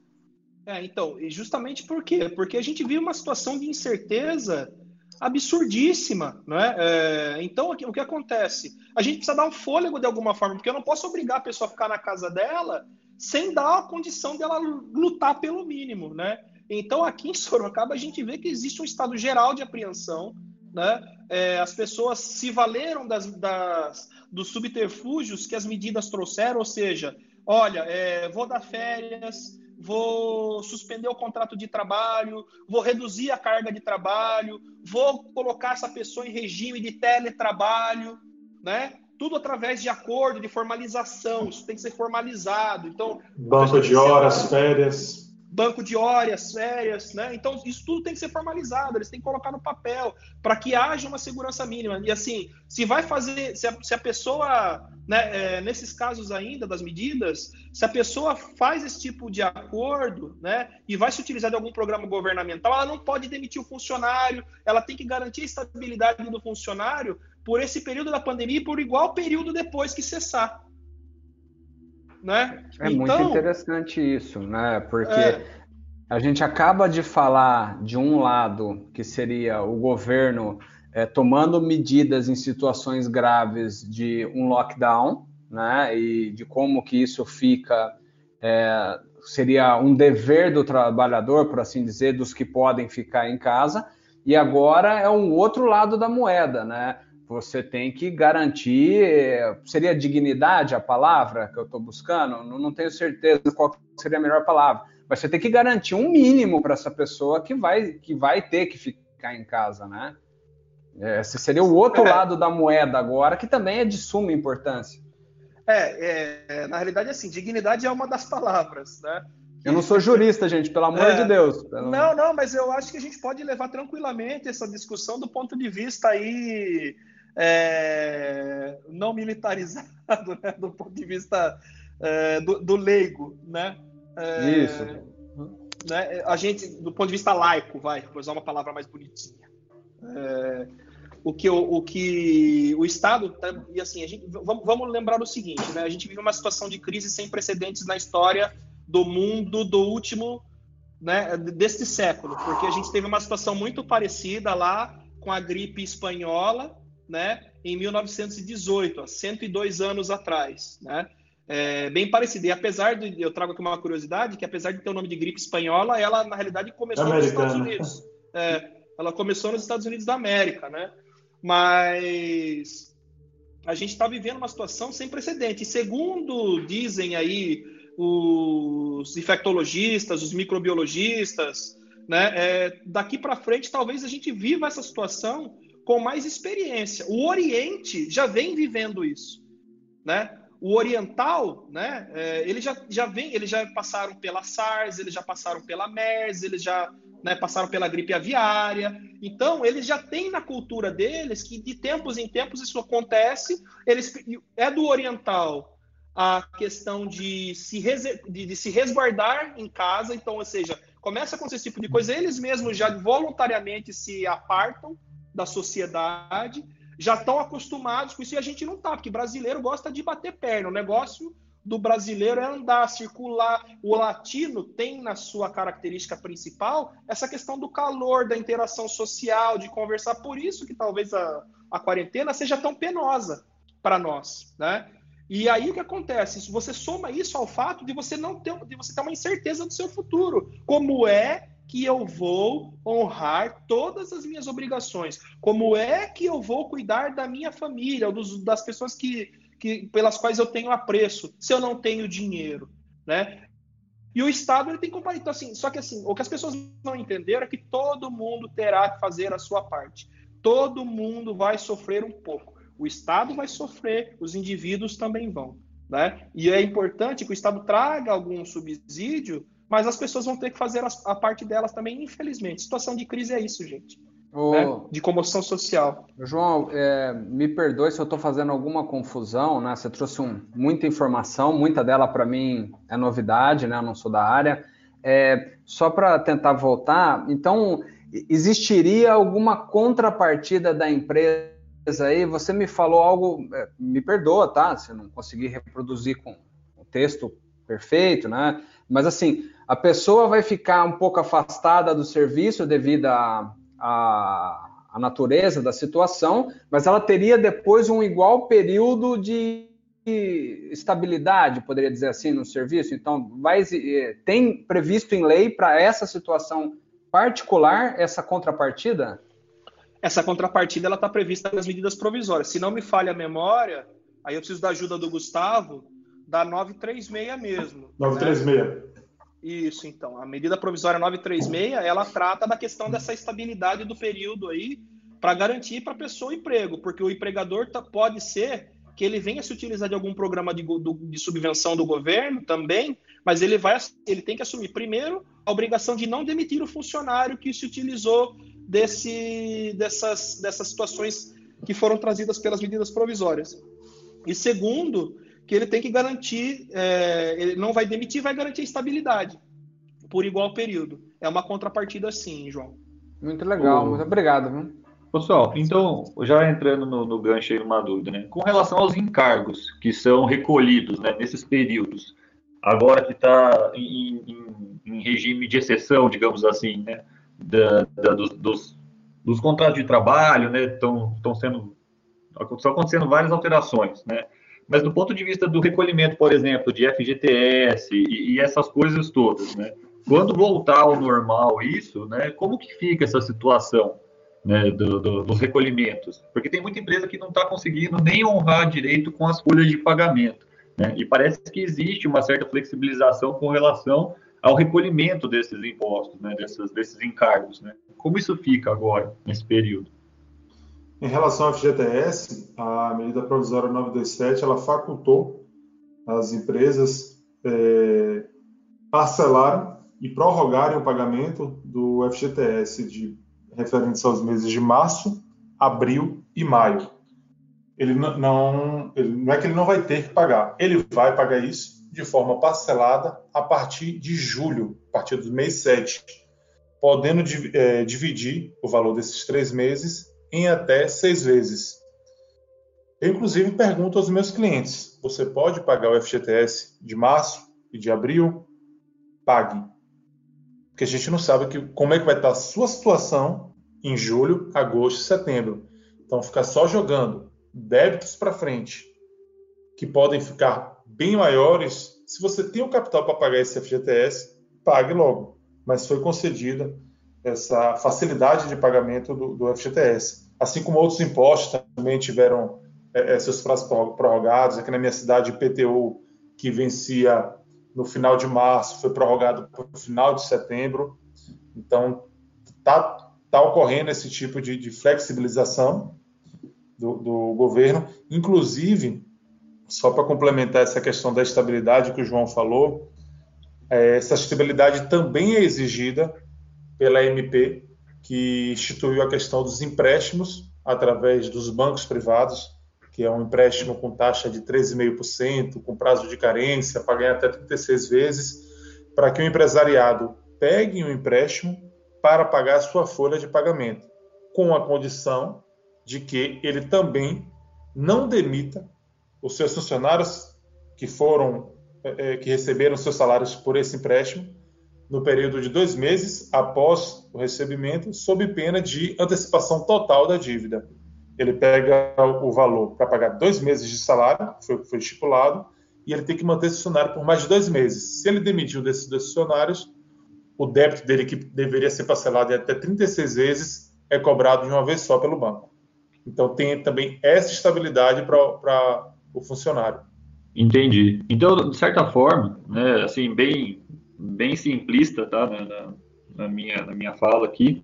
[SPEAKER 4] É, então, e justamente por quê? Porque a gente viu uma situação de incerteza absurdíssima, né? É, então, o que acontece? A gente precisa dar um fôlego de alguma forma, porque eu não posso obrigar a pessoa a ficar na casa dela sem dar a condição dela lutar pelo mínimo, né? Então, aqui em Sorocaba, a gente vê que existe um estado geral de apreensão, né? É, as pessoas se valeram das, das, dos subterfúgios que as medidas trouxeram, ou seja, olha, é, vou dar férias, vou suspender o contrato de trabalho, vou reduzir a carga de trabalho, vou colocar essa pessoa em regime de teletrabalho, né? Tudo através de acordo, de formalização. Isso tem que ser formalizado. Então,
[SPEAKER 5] banco de horas, férias
[SPEAKER 4] banco de horas, férias, né? Então, isso tudo tem que ser formalizado, eles têm que colocar no papel para que haja uma segurança mínima. E assim, se vai fazer, se a, se a pessoa, né, é, nesses casos ainda das medidas, se a pessoa faz esse tipo de acordo, né, e vai se utilizar de algum programa governamental, ela não pode demitir o funcionário, ela tem que garantir a estabilidade do funcionário por esse período da pandemia e por igual período depois que cessar. Né?
[SPEAKER 2] É então, muito interessante isso, né? Porque é... a gente acaba de falar de um lado que seria o governo é, tomando medidas em situações graves de um lockdown, né? E de como que isso fica é, seria um dever do trabalhador, por assim dizer, dos que podem ficar em casa. E agora é um outro lado da moeda, né? Você tem que garantir. Seria dignidade a palavra que eu estou buscando? Não, não, tenho certeza qual seria a melhor palavra. Mas você tem que garantir um mínimo para essa pessoa que vai, que vai ter que ficar em casa, né? Esse seria o outro é. lado da moeda agora, que também é de suma importância.
[SPEAKER 4] É, é, na realidade, assim, dignidade é uma das palavras, né?
[SPEAKER 2] Eu não sou jurista, gente, pelo amor é, de Deus.
[SPEAKER 4] Pelo... Não, não, mas eu acho que a gente pode levar tranquilamente essa discussão do ponto de vista aí é, não militarizado, né, do ponto de vista é, do, do, leigo, né? É,
[SPEAKER 2] Isso.
[SPEAKER 4] né, a gente, do ponto de vista laico, vai, vou usar uma palavra mais bonitinha. É, o que o, o que o Estado tá- e assim a gente vamos, vamos lembrar o seguinte, né? A gente vive uma situação de crise sem precedentes na história do mundo do último, né? Deste século, porque a gente teve uma situação muito parecida lá com a gripe espanhola, né? Em 1918, há 102 anos atrás, né? É, bem parecido. E apesar de eu trago aqui uma curiosidade, que apesar de ter o nome de gripe espanhola, ela na realidade começou nos
[SPEAKER 5] Americana.
[SPEAKER 4] Estados Unidos. É, ela começou nos Estados Unidos da América, né? Mas a gente está vivendo uma situação sem precedente. Segundo dizem aí os infectologistas, os microbiologistas, né? é, daqui para frente talvez a gente viva essa situação com mais experiência. O Oriente já vem vivendo isso, né? O oriental, né? é, ele já, já vem, eles já passaram pela SARS, eles já passaram pela MERS, eles já né, passaram pela gripe aviária. Então, eles já têm na cultura deles que de tempos em tempos isso acontece. Eles é do oriental a questão de se, de, de se resguardar em casa. Então, ou seja, começa acontecer esse tipo de coisa. Eles mesmos já voluntariamente se apartam da sociedade, já estão acostumados com isso e a gente não tá, porque brasileiro gosta de bater perna. O negócio do brasileiro é andar, circular. O latino tem na sua característica principal essa questão do calor, da interação social, de conversar. Por isso que talvez a, a quarentena seja tão penosa para nós, né? E aí o que acontece? Você soma isso ao fato de você não ter, de você ter uma incerteza do seu futuro. Como é que eu vou honrar todas as minhas obrigações? Como é que eu vou cuidar da minha família, dos- das pessoas que, que pelas quais eu tenho apreço, se eu não tenho dinheiro, né? E o Estado ele tem que. Então, assim, só que assim, o que as pessoas não entenderam é que todo mundo terá que fazer a sua parte. Todo mundo vai sofrer um pouco. O Estado vai sofrer, os indivíduos também vão. Né? E é importante que o Estado traga algum subsídio, mas as pessoas vão ter que fazer a parte delas também, infelizmente. Situação de crise é isso, gente.
[SPEAKER 2] Ô,
[SPEAKER 4] né? De comoção social.
[SPEAKER 2] João, é, me perdoe se eu estou fazendo alguma confusão, né? Você trouxe um- muita informação, muita dela para mim é novidade, né? Eu não sou da área. É, só para tentar voltar, então existiria alguma contrapartida da empresa aí? Você me falou algo, é, me perdoa, tá? Se eu não conseguir reproduzir com o texto perfeito, né? Mas assim, a pessoa vai ficar um pouco afastada do serviço devido a, a, a natureza da situação, mas ela teria depois um igual período de estabilidade, poderia dizer assim, no serviço. Então, vai, exi- tem previsto em lei para essa situação particular essa contrapartida?
[SPEAKER 4] Essa contrapartida ela está prevista nas medidas provisórias. Se não me falha a memória, aí eu preciso da ajuda do Gustavo, da 936 mesmo. né?
[SPEAKER 5] 936.
[SPEAKER 4] Isso, então. A medida provisória 936, ela trata da questão dessa estabilidade do período aí para garantir para a pessoa o emprego, porque o empregador tá- pode ser que ele venha se utilizar de algum programa de, do- de subvenção do governo também, mas ele vai ele tem que assumir primeiro a obrigação de não demitir o funcionário que se utilizou desse, dessas, dessas situações que foram trazidas pelas medidas provisórias. E segundo, que ele tem que garantir, é, ele não vai demitir, vai garantir a estabilidade por igual período. É uma contrapartida sim, João.
[SPEAKER 2] Muito legal,
[SPEAKER 3] O-
[SPEAKER 2] muito obrigado. Viu?
[SPEAKER 3] Pessoal, então, já entrando no, no gancho aí, uma dúvida, né? Com relação aos encargos que são recolhidos né, nesses períodos, agora que está em, em- em regime de exceção, digamos assim, né? da- da- dos, dos- dos contratos de trabalho, né? Estão sendo. Estão acontecendo várias alterações, né? Mas do ponto de vista do recolhimento, por exemplo, de FGTS e, e essas coisas todas, né? Quando voltar ao normal isso, né? Como que fica essa situação? né, do- do- dos recolhimentos, porque tem muita empresa que não está conseguindo nem honrar direito com as folhas de pagamento, né, e parece que existe uma certa flexibilização com relação ao recolhimento desses impostos, né, desses, encargos, né. Como isso fica agora, nesse período?
[SPEAKER 5] Em relação ao FGTS, a medida provisória 927 ela facultou as empresas eh, parcelarem e prorrogarem o pagamento do FGTS de referentes aos meses de março, abril e maio. Ele n- não, ele, não é que ele não vai ter que pagar, ele vai pagar isso, de forma parcelada a partir de julho, a partir do mês 7, podendo é, dividir o valor desses três meses em até seis vezes. Eu, inclusive, pergunto aos meus clientes: você pode pagar o FGTS de março e de abril? Pague. Porque a gente não sabe que, como é que vai estar a sua situação em julho, agosto e setembro. Então, ficar só jogando débitos para frente, que podem ficar bem maiores. Se você tem o capital para pagar esse FGTS, pague logo. Mas foi concedida essa facilidade de pagamento do, do FGTS. Assim como outros impostos também tiveram é, é, seus prazos prorrogados. Aqui na minha cidade, o IPTU, que vencia no final de março, foi prorrogado para o final de setembro. Então, está tá ocorrendo esse tipo de, de flexibilização do, do, governo. Inclusive, só para complementar essa questão da estabilidade que o João falou, é, essa estabilidade também é exigida pela MP, que instituiu a questão dos empréstimos através dos bancos privados que é um empréstimo com taxa de 13,5%, com prazo de carência, para ganhar até 36 vezes, para que o empresariado pegue um empréstimo para pagar a sua folha de pagamento, com a condição de que ele também não demita os seus funcionários que foram é, que receberam seus salários por esse empréstimo no período de dois meses após o recebimento, sob pena de antecipação total da dívida ele pega o valor para pagar dois meses de salário, foi, foi estipulado, e ele tem que manter esse funcionário por mais de dois meses. Se ele demitiu desses dois funcionários, o débito dele, que deveria ser parcelado em até 36 vezes, é cobrado de uma vez só pelo banco. Então tem também essa estabilidade para o funcionário.
[SPEAKER 3] Entendi. Então, de certa forma, né, assim, bem, bem simplista, tá, na, na, minha, na minha fala aqui,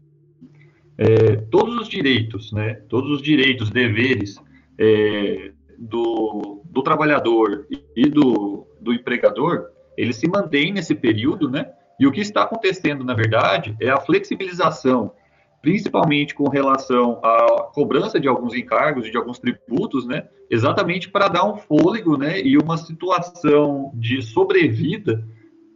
[SPEAKER 3] é, todos os direitos, né, todos os direitos, deveres é, do, do trabalhador e do, do empregador, eles se mantêm nesse período, né? E o que está acontecendo, na verdade, é a flexibilização, principalmente com relação à cobrança de alguns encargos e de alguns tributos, né? Exatamente para dar um fôlego, né? E uma situação de sobrevida,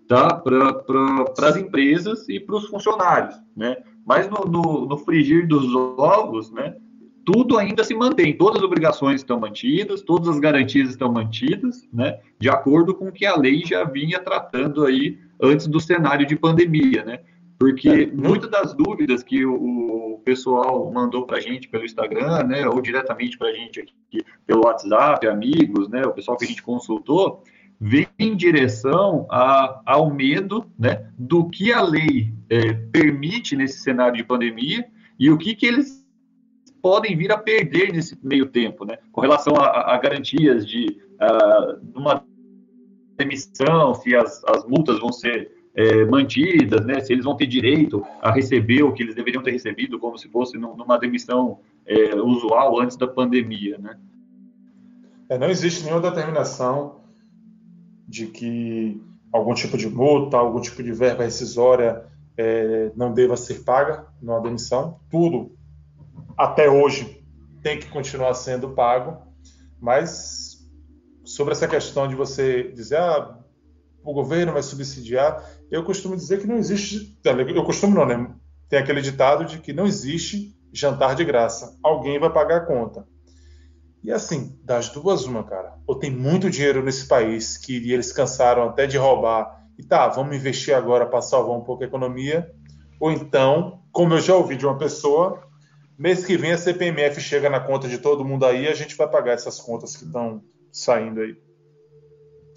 [SPEAKER 3] tá? Para pra, as empresas e para os funcionários, né? Mas no, no, no frigir dos ovos, né, tudo ainda se mantém, todas as obrigações estão mantidas, todas as garantias estão mantidas, né, de acordo com o que a lei já vinha tratando aí antes do cenário de pandemia, né? Porque é, muitas das dúvidas que o, o pessoal mandou para a gente pelo Instagram, né, ou diretamente para a gente aqui pelo WhatsApp, amigos, né, o pessoal que a gente consultou, vem em direção a, ao medo né, do que a lei é, permite nesse cenário de pandemia e o que, que eles podem vir a perder nesse meio tempo, né, com relação a, a garantias de uh, uma demissão, se as, as multas vão ser é, mantidas, né, se eles vão ter direito a receber o que eles deveriam ter recebido, como se fosse numa demissão é, usual antes da pandemia. Né?
[SPEAKER 5] É, não existe nenhuma determinação de que algum tipo de multa, algum tipo de verba rescisória é, não deva ser paga numa demissão. Tudo, até hoje, tem que continuar sendo pago, mas sobre essa questão de você dizer, ah, o governo vai subsidiar, eu costumo dizer que não existe, eu costumo não, né? Tem aquele ditado de que não existe jantar de graça, alguém vai pagar a conta. E assim, das duas, uma, cara. Ou tem muito dinheiro nesse país que eles cansaram até de roubar e tá, vamos investir agora para salvar um pouco a economia. Ou então, como eu já ouvi de uma pessoa, mês que vem a CPMF chega na conta de todo mundo aí e a gente vai pagar essas contas que estão saindo aí.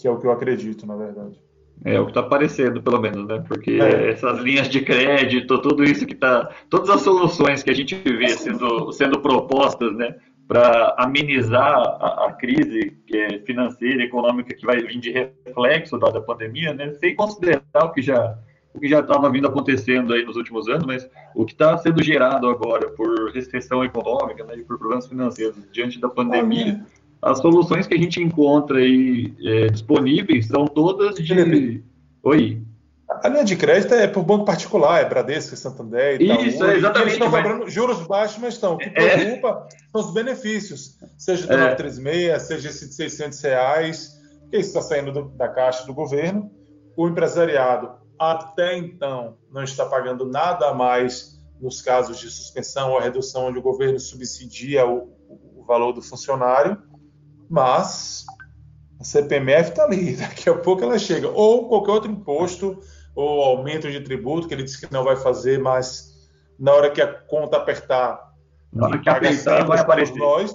[SPEAKER 5] Que é o que eu acredito, na verdade.
[SPEAKER 3] É o que está aparecendo, pelo menos, né? Porque é. essas linhas de crédito, tudo isso que está. Todas as soluções que a gente vê sendo, sendo propostas, né? Para amenizar a, a crise é, financeira e econômica que vai vir de reflexo da, da pandemia, né, sem considerar o que já o que já estava vindo acontecendo aí nos últimos anos, mas o que está sendo gerado agora por recessão econômica né, e por problemas financeiros diante da pandemia, as soluções que a gente encontra aí é, disponíveis são todas de. Oi.
[SPEAKER 5] A linha de crédito é para o banco particular, é Bradesco, Santander e
[SPEAKER 3] Isso, tal. É exatamente. Eles
[SPEAKER 5] estão cobrando juros baixos, mas estão. O que é. preocupa é. são os benefícios, seja do é. 936, seja esse de 600 reais, porque isso está saindo do, da caixa do governo. O empresariado, até então, não está pagando nada a mais nos casos de suspensão ou redução, onde o governo subsidia o, o valor do funcionário, mas a CPMF está ali, daqui a pouco ela chega. Ou qualquer outro imposto, ou aumento de tributo, que ele disse que não vai fazer, mas na hora que a conta apertar,
[SPEAKER 3] na hora que apertar, vai aparecer. Nós,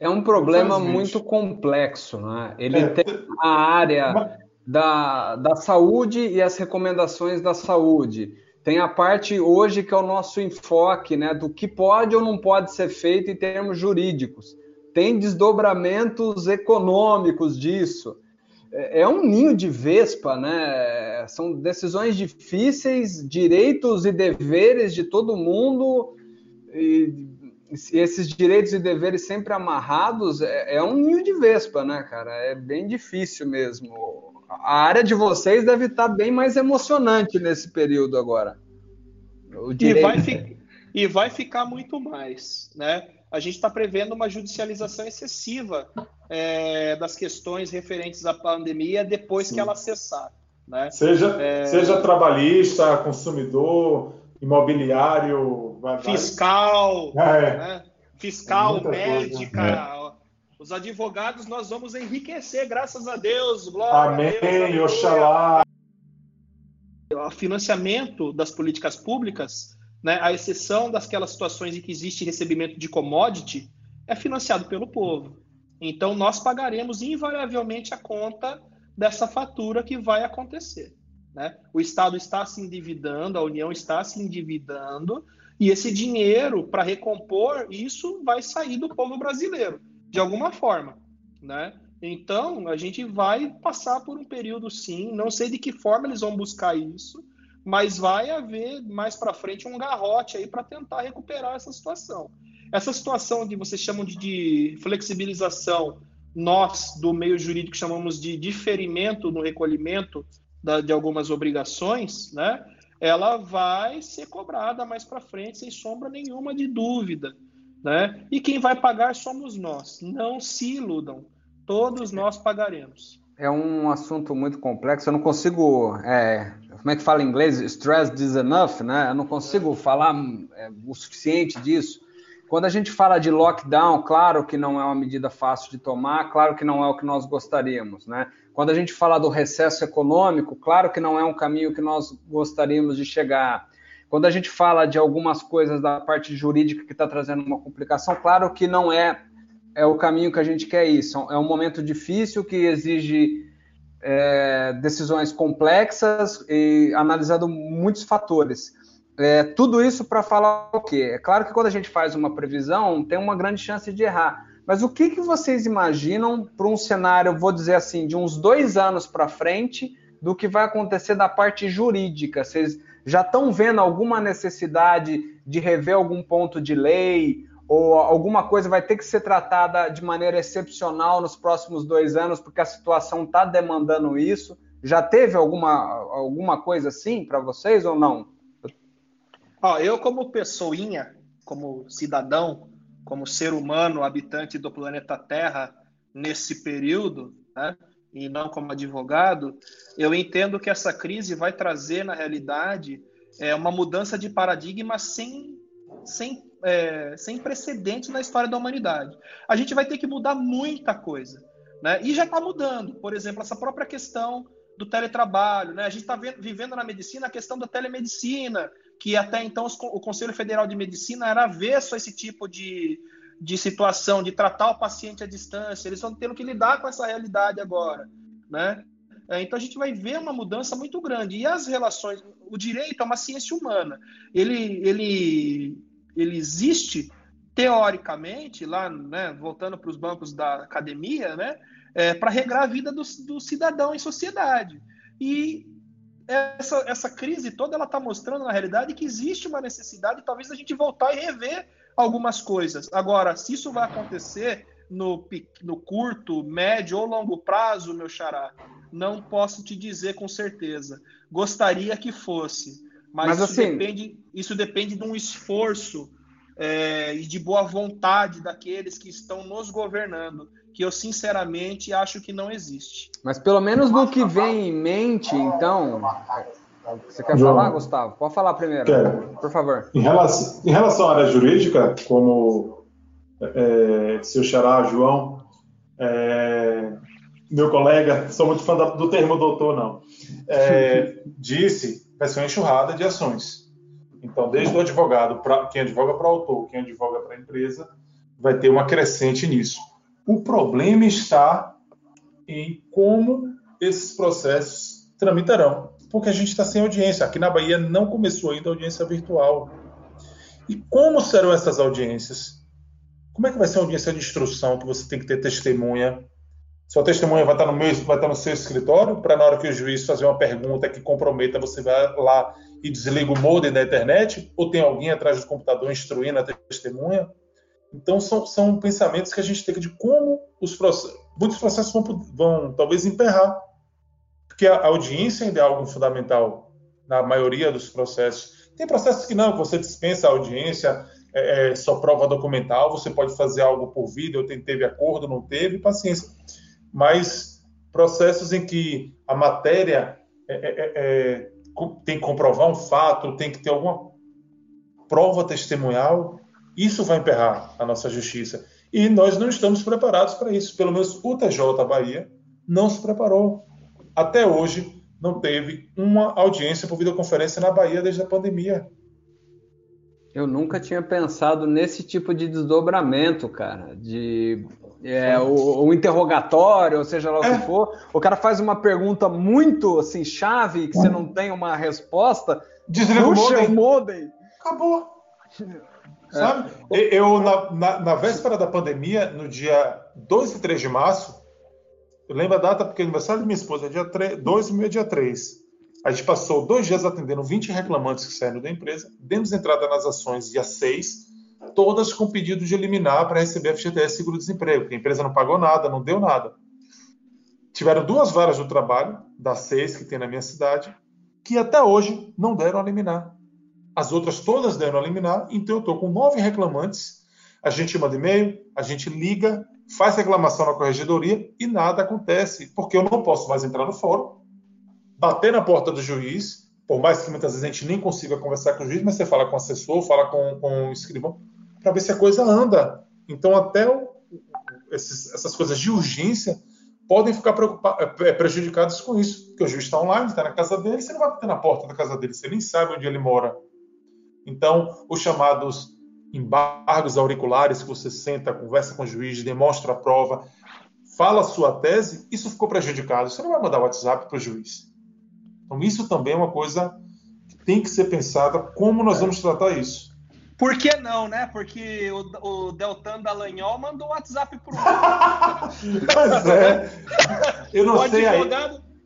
[SPEAKER 2] é um problema muito complexo, né? Ele é, tem a área da, da saúde e as recomendações da saúde. Tem a parte hoje que é o nosso enfoque, né, do que pode ou não pode ser feito em termos jurídicos. Tem desdobramentos econômicos disso. É, é um ninho de vespa, né? São decisões difíceis, direitos e deveres de todo mundo. E esses direitos e deveres sempre amarrados é, é, um ninho de vespa, né, cara? É bem difícil mesmo. A área de vocês deve estar bem mais emocionante nesse período agora.
[SPEAKER 4] E vai, fi e vai ficar muito mais, né? A gente está prevendo uma judicialização excessiva é, das questões referentes à pandemia depois Sim. que ela cessar. Né?
[SPEAKER 5] Seja, é... seja trabalhista, consumidor, imobiliário,
[SPEAKER 4] fiscal, é. né? fiscal, médica. Coisa. É. Os advogados nós vamos enriquecer, graças a Deus.
[SPEAKER 5] Glória Amém, a Deus, Oxalá.
[SPEAKER 4] O financiamento das políticas públicas, né, à exceção daquelas situações em que existe recebimento de commodity, é financiado pelo povo. Então, nós pagaremos invariavelmente a conta dessa fatura que vai acontecer. Né? O Estado está se endividando, a União está se endividando, e esse dinheiro, para recompor isso, vai sair do povo brasileiro, de alguma forma. Né? Então, a gente vai passar por um período, sim, não sei de que forma eles vão buscar isso, mas vai haver mais para frente um garrote aí para tentar recuperar essa situação. Essa situação que vocês chamam de, de flexibilização, nós do meio jurídico chamamos de diferimento no recolhimento da, de algumas obrigações, né? Ela vai ser cobrada mais para frente, sem sombra nenhuma de dúvida, né? E quem vai pagar somos nós. Não se iludam, todos nós pagaremos.
[SPEAKER 2] É um assunto muito complexo. Eu não consigo, é, como é que fala em inglês? Stress this enough, né? Eu não consigo falar é, o suficiente disso. Quando a gente fala de lockdown, claro que não é uma medida fácil de tomar, claro que não é o que nós gostaríamos, né? Quando a gente fala do recesso econômico, claro que não é um caminho que nós gostaríamos de chegar. Quando a gente fala de algumas coisas da parte jurídica que está trazendo uma complicação, claro que não é, é o caminho que a gente quer ir. É um momento difícil que exige é, decisões complexas e analisando muitos fatores. É, tudo isso para falar o quê? É claro que quando a gente faz uma previsão, tem uma grande chance de errar. Mas o que, que vocês imaginam para um cenário, vou dizer assim, de uns dois anos para frente, do que vai acontecer da parte jurídica? Vocês já estão vendo alguma necessidade de rever algum ponto de lei? Ou alguma coisa vai ter que ser tratada de maneira excepcional nos próximos dois anos, porque a situação está demandando isso? Já teve alguma, alguma coisa assim para vocês ou não?
[SPEAKER 4] Ó, eu, como pessoinha, como cidadão, como ser humano, habitante do planeta Terra, nesse período, né, e não como advogado, eu entendo que essa crise vai trazer, na realidade, é, uma mudança de paradigma sem, sem, é, sem precedentes na história da humanidade. A gente vai ter que mudar muita coisa. Né? E já está mudando. Por exemplo, essa própria questão do teletrabalho. Né? A gente está vivendo na medicina a questão da telemedicina, que até então o Conselho Federal de Medicina era avesso a esse tipo de, de situação, de tratar o paciente à distância. Eles estão tendo que lidar com essa realidade agora, né? É, então a gente vai ver uma mudança muito grande. E as relações, o direito é uma ciência humana. Ele, ele, ele existe teoricamente lá, né, voltando para os bancos da academia, né, é, para regrar a vida do, do cidadão em sociedade. E essa, essa crise toda ela está mostrando na realidade que existe uma necessidade talvez a gente voltar e rever algumas coisas. Agora, se isso vai acontecer no, no curto, médio ou longo prazo, meu xará, não posso te dizer com certeza. Gostaria que fosse, mas, mas isso, assim... depende, isso depende de um esforço é, e de boa vontade daqueles que estão nos governando, que eu sinceramente acho que não existe.
[SPEAKER 2] Mas pelo menos no que vem em mente, então. Você quer
[SPEAKER 5] João.
[SPEAKER 2] falar, Gustavo? Pode falar primeiro,
[SPEAKER 5] Quero.
[SPEAKER 2] por favor.
[SPEAKER 5] Em relação, em relação à área jurídica, como é, seu xará, João, é, meu colega, sou muito fã do termo doutor, não, é, disse, vai ser uma enxurrada de ações. Então, desde o advogado, pra, quem advoga para o autor, quem advoga para a empresa, vai ter uma crescente nisso. O problema está em como esses processos tramitarão, porque a gente está sem audiência. Aqui na Bahia não começou ainda a audiência virtual. E como serão essas audiências? Como é que vai ser a audiência de instrução que você tem que ter testemunha? Sua testemunha vai estar no, meu, vai estar no seu escritório para na hora que o juiz fazer uma pergunta que comprometa, você vai lá e desliga o modem da internet? Ou tem alguém atrás do computador instruindo a testemunha? Então são, são pensamentos que a gente tem de como os processos, muitos processos vão, vão talvez emperrar, porque a audiência ainda é algo fundamental na maioria dos processos. Tem processos que não, você dispensa a audiência, é, é, só prova documental, você pode fazer algo por vídeo, tem, teve acordo, não teve, paciência. Mas processos em que a matéria é, é, é, co- tem que comprovar um fato, tem que ter alguma prova testemunhal, isso vai emperrar a nossa justiça. E nós não estamos preparados para isso. Pelo menos o TJ Bahia não se preparou. Até hoje, não teve uma audiência por videoconferência na Bahia desde a pandemia.
[SPEAKER 2] Eu nunca tinha pensado nesse tipo de desdobramento, cara. De é, o, o interrogatório, ou seja lá o
[SPEAKER 5] É.
[SPEAKER 2] que for. O cara faz uma pergunta muito assim, chave, que você não tem uma resposta.
[SPEAKER 5] Desliga o modem.
[SPEAKER 2] o.
[SPEAKER 5] Acabou. Sabe? E- Eu, na, na- na véspera da pandemia, no dia 2 e 3 de março, eu lembro a data porque é aniversário de minha esposa, é dia 3, 2 e meu é dia 3. A gente passou dois dias atendendo 20 reclamantes que saíram da empresa, demos entrada nas ações dia 6, todas com pedido de eliminar para receber FGTS seguro-desemprego, porque a empresa não pagou nada, não deu nada. Tiveram duas varas do trabalho, das seis que tem na minha cidade, que até hoje não deram a eliminar. As outras todas deram a eliminar, então eu estou com nove reclamantes. A gente manda e-mail, a gente liga, faz reclamação na corregedoria e nada acontece, porque eu não posso mais entrar no fórum, bater na porta do juiz, por mais que muitas vezes a gente nem consiga conversar com o juiz, mas você fala com o assessor, fala com, com o escrivão, para ver se a coisa anda. Então, até o- esses- essas coisas de urgência podem ficar eh, prejudicadas com isso, porque o juiz está online, está na casa dele, você não vai bater na porta da casa dele, você nem sabe onde ele mora. Então, os chamados embargos auriculares, que você senta, conversa com o juiz, demonstra a prova, fala a sua tese, isso ficou prejudicado. Você não vai mandar WhatsApp para o juiz. Então, isso também é uma coisa que tem que ser pensada, como nós vamos tratar isso.
[SPEAKER 4] Por que não, né? Porque o, o Deltan Dallagnol mandou um WhatsApp pro
[SPEAKER 5] Mas é, eu não
[SPEAKER 4] o
[SPEAKER 5] sei aí.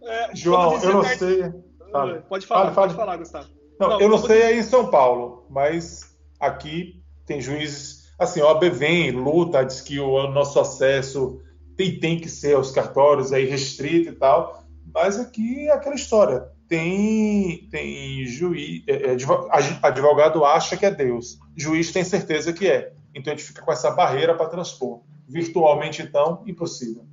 [SPEAKER 4] é,
[SPEAKER 5] João, eu não sei. Fale.
[SPEAKER 4] Pode falar,
[SPEAKER 5] Fale, fale.
[SPEAKER 4] pode falar, Gustavo.
[SPEAKER 5] Não,
[SPEAKER 4] Não,
[SPEAKER 5] eu não sei aí em São Paulo, mas aqui tem juízes. Assim, a OAB vem, luta, diz que o nosso acesso tem, tem que ser aos cartórios aí restrito e tal, mas aqui é aquela história. Tem, tem juiz, é, é, advogado acha que é Deus, juiz tem certeza que é. Então a gente fica com essa barreira para transpor. Virtualmente, então, impossível.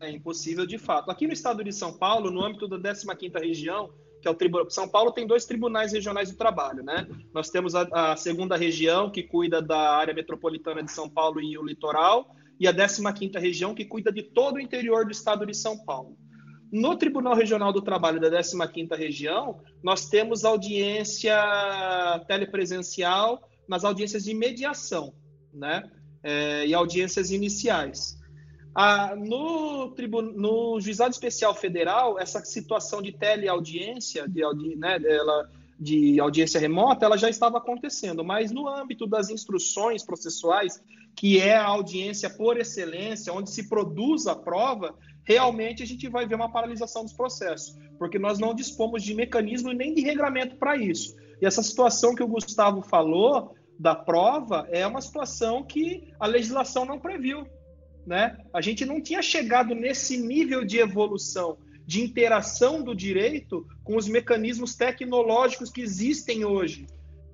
[SPEAKER 4] É impossível de fato. Aqui no estado de São Paulo, no âmbito da 15ª região, que é o tribunal São Paulo tem dois tribunais regionais do trabalho, né? Nós temos a, a segunda região que cuida da área metropolitana de São Paulo e o litoral, e a 15ª região que cuida de todo o interior do estado de São Paulo. No Tribunal Regional do Trabalho da 15ª região, nós temos audiência telepresencial nas audiências de mediação, né? É, e audiências iniciais. Ah, no, no Juizado Especial Federal, essa situação de teleaudiência, de, audi- né, dela- de audiência remota, ela já estava acontecendo, mas no âmbito das instruções processuais, que é a audiência por excelência, onde se produz a prova, realmente a gente vai ver uma paralisação dos processos, porque nós não dispomos de mecanismo nem de regramento para isso. E essa situação que o Gustavo falou da prova é uma situação que a legislação não previu né? A gente não tinha chegado nesse nível de evolução, de interação do direito com os mecanismos tecnológicos que existem hoje.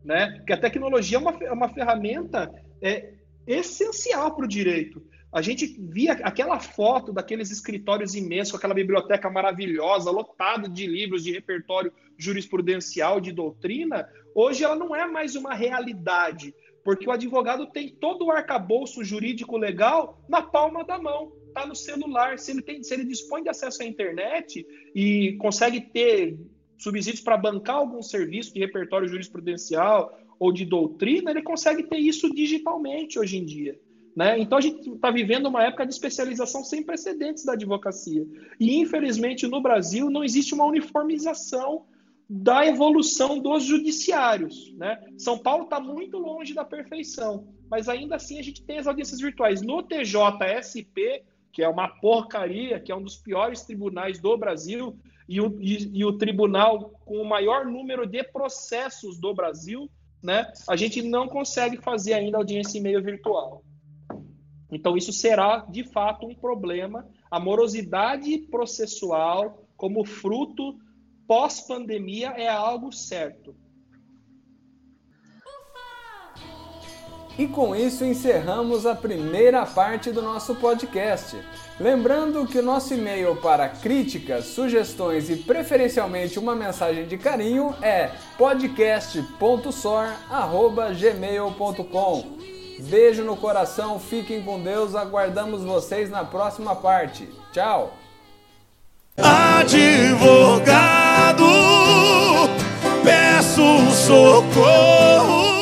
[SPEAKER 4] né? Porque a tecnologia é uma, é uma ferramenta é, essencial para o direito. A gente via aquela foto daqueles escritórios imensos, aquela biblioteca maravilhosa, lotada de livros de repertório jurisprudencial, de doutrina. Hoje ela não é mais uma realidade, porque o advogado tem todo o arcabouço jurídico legal na palma da mão, está no celular. Se ele, tem, se ele dispõe de acesso à internet e consegue ter subsídios para bancar algum serviço de repertório jurisprudencial ou de doutrina, ele consegue ter isso digitalmente hoje em dia. Né? Então a gente está vivendo uma época de especialização sem precedentes da advocacia. E infelizmente no Brasil não existe uma uniformização da evolução dos judiciários. Né? São Paulo está muito longe da perfeição, mas ainda assim a gente tem as audiências virtuais. No TJSP, que é uma porcaria, que é um dos piores tribunais do Brasil, e o, e, e o tribunal com o maior número de processos do Brasil, né, a gente não consegue fazer ainda audiência em meio virtual. Então, isso será, de fato, um problema. A morosidade processual, como fruto pós-pandemia, é algo certo.
[SPEAKER 2] E com isso encerramos a primeira parte do nosso podcast. Lembrando que o nosso e-mail para críticas, sugestões e preferencialmente uma mensagem de carinho é podcast.sor@gmail.com. Beijo no coração, fiquem com Deus, aguardamos vocês na próxima parte. Tchau!
[SPEAKER 6] Advogado, peço socorro.